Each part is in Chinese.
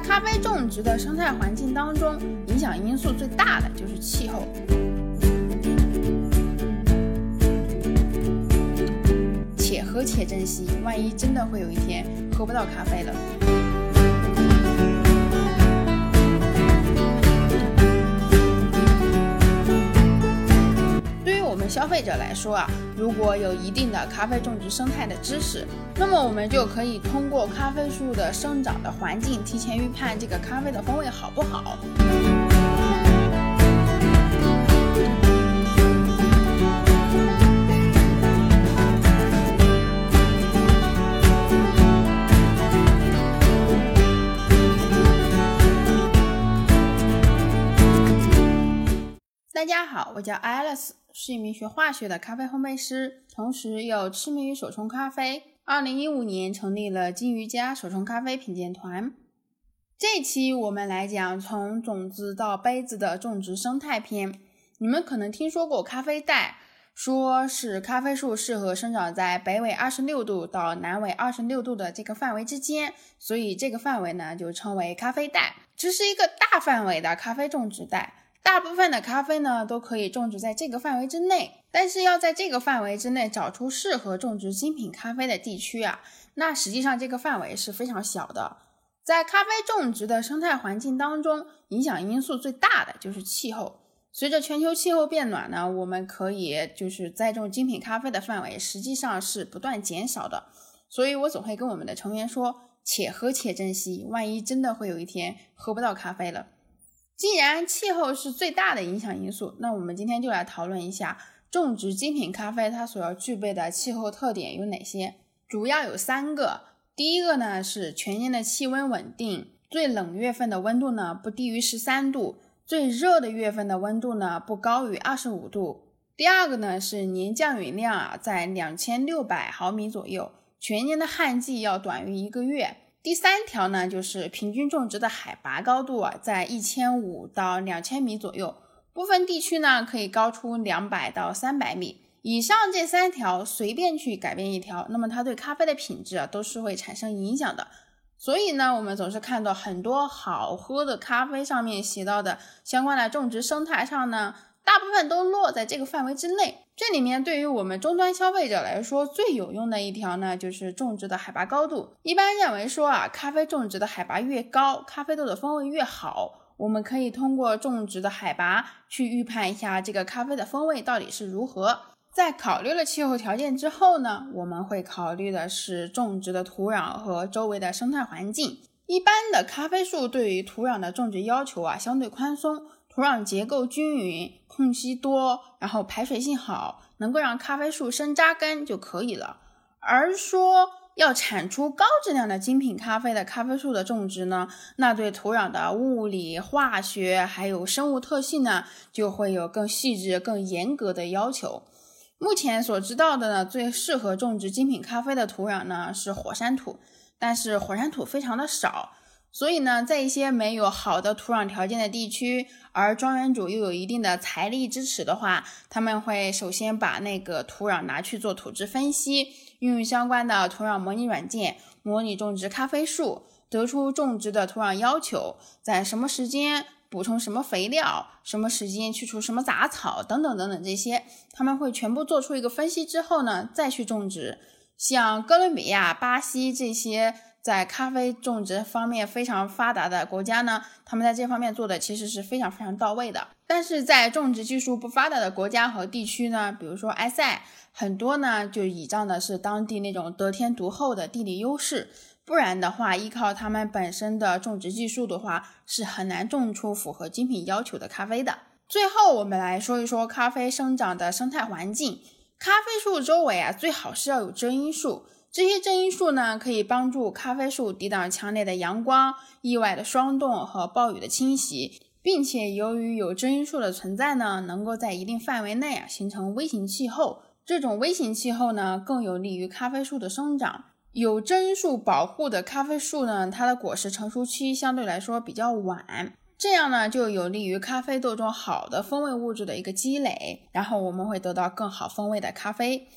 咖啡种植的生态环境当中，影响因素最大的就是气候。且喝且珍惜，万一真的会有一天喝不到咖啡了。消费者来说啊，如果有一定的咖啡种植生态的知识，那么我们就可以通过咖啡树的生长的环境，提前预判这个咖啡的风味好不好。大家好，我叫 Alice，是一名学化学的咖啡烘焙师，同时又痴迷于手冲咖啡。二零一五年成立了金鱼家手冲咖啡品鉴团。这期我们来讲从种子到杯子的种植生态篇。你们可能听说过咖啡带，说是咖啡树适合生长在北纬二十六度到南纬二十六度的这个范围之间，所以这个范围呢就称为咖啡带。这是一个大范围的咖啡种植带。大部分的咖啡呢都可以种植在这个范围之内，但是要在这个范围之内找出适合种植精品咖啡的地区啊，那实际上这个范围是非常小的。在咖啡种植的生态环境当中，影响因素最大的就是气候。随着全球气候变暖呢，我们可以就是栽种精品咖啡的范围实际上是不断减少的。所以我总会跟我们的成员说，且喝且珍惜，万一真的会有一天喝不到咖啡了。既然气候是最大的影响因素，那我们今天就来讨论一下种植精品咖啡它所要具备的气候特点有哪些。主要有三个，第一个呢是全年的气温稳定，最冷月份的温度呢不低于十三度，最热的月份的温度呢不高于二十五度。第二个呢是年降雨量啊在两千六百毫米左右，全年的旱季要短于一个月。第三条呢，就是平均种植的海拔高度啊，在一千五到两千米左右，部分地区呢可以高出两百到三百米以上。这三条随便去改变一条，那么它对咖啡的品质啊都是会产生影响的。所以呢，我们总是看到很多好喝的咖啡上面写到的相关的种植生态上呢。大部分都落在这个范围之内。这里面对于我们终端消费者来说，最有用的一条呢，就是种植的海拔高度。一般认为说啊，咖啡种植的海拔越高，咖啡豆的风味越好。我们可以通过种植的海拔去预判一下这个咖啡的风味到底是如何。在考虑了气候条件之后呢，我们会考虑的是种植的土壤和周围的生态环境。一般的咖啡树对于土壤的种植要求啊，相对宽松。土壤结构均匀，空隙多，然后排水性好，能够让咖啡树生扎根就可以了。而说要产出高质量的精品咖啡的咖啡树的种植呢，那对土壤的物理、化学还有生物特性呢，就会有更细致、更严格的要求。目前所知道的呢，最适合种植精品咖啡的土壤呢是火山土，但是火山土非常的少。所以呢，在一些没有好的土壤条件的地区，而庄园主又有一定的财力支持的话，他们会首先把那个土壤拿去做土质分析，运用相关的土壤模拟软件模拟种植咖啡树，得出种植的土壤要求，在什么时间补充什么肥料，什么时间去除什么杂草等等等等这些，他们会全部做出一个分析之后呢，再去种植。像哥伦比亚、巴西这些。在咖啡种植方面非常发达的国家呢，他们在这方面做的其实是非常非常到位的。但是在种植技术不发达的国家和地区呢，比如说埃塞，很多呢就倚仗的是当地那种得天独厚的地理优势，不然的话，依靠他们本身的种植技术的话，是很难种出符合精品要求的咖啡的。最后，我们来说一说咖啡生长的生态环境。咖啡树周围啊，最好是要有遮阴树。这些遮阴树呢，可以帮助咖啡树抵挡强烈的阳光、意外的霜冻和暴雨的侵袭，并且由于有遮阴树的存在呢，能够在一定范围内啊形成微型气候。这种微型气候呢，更有利于咖啡树的生长。有遮阴树保护的咖啡树呢，它的果实成熟期相对来说比较晚，这样呢就有利于咖啡豆中好的风味物质的一个积累，然后我们会得到更好风味的咖啡。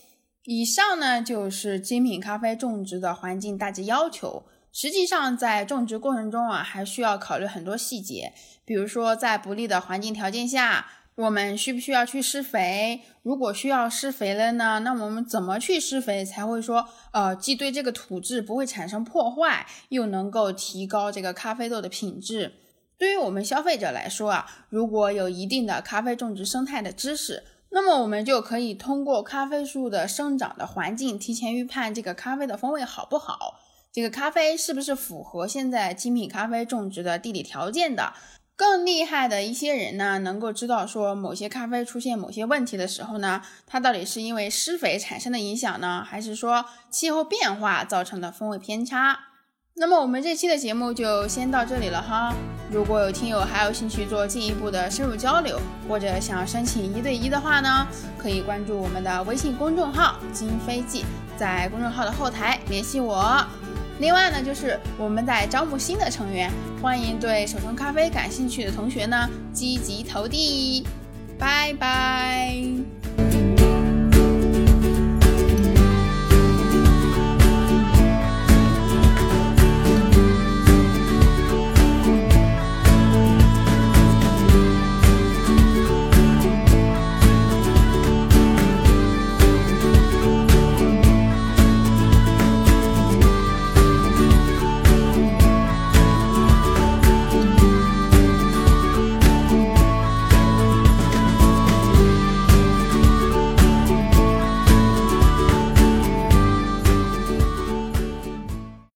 以上呢就是精品咖啡种植的环境大致要求。实际上，在种植过程中啊，还需要考虑很多细节，比如说在不利的环境条件下，我们需不需要去施肥？如果需要施肥了呢，那我们怎么去施肥才会说，呃，既对这个土质不会产生破坏，又能够提高这个咖啡豆的品质？对于我们消费者来说啊，如果有一定的咖啡种植生态的知识，那么我们就可以通过咖啡树的生长的环境，提前预判这个咖啡的风味好不好。这个咖啡是不是符合现在精品咖啡种植的地理条件的？更厉害的一些人呢，能够知道说某些咖啡出现某些问题的时候呢，它到底是因为施肥产生的影响呢，还是说气候变化造成的风味偏差？那么我们这期的节目就先到这里了哈。如果有听友还有兴趣做进一步的深入交流，或者想申请一对一的话呢，可以关注我们的微信公众号“金飞记”，在公众号的后台联系我。另外呢，就是我们在招募新的成员，欢迎对手冲咖啡感兴趣的同学呢积极投递。拜拜。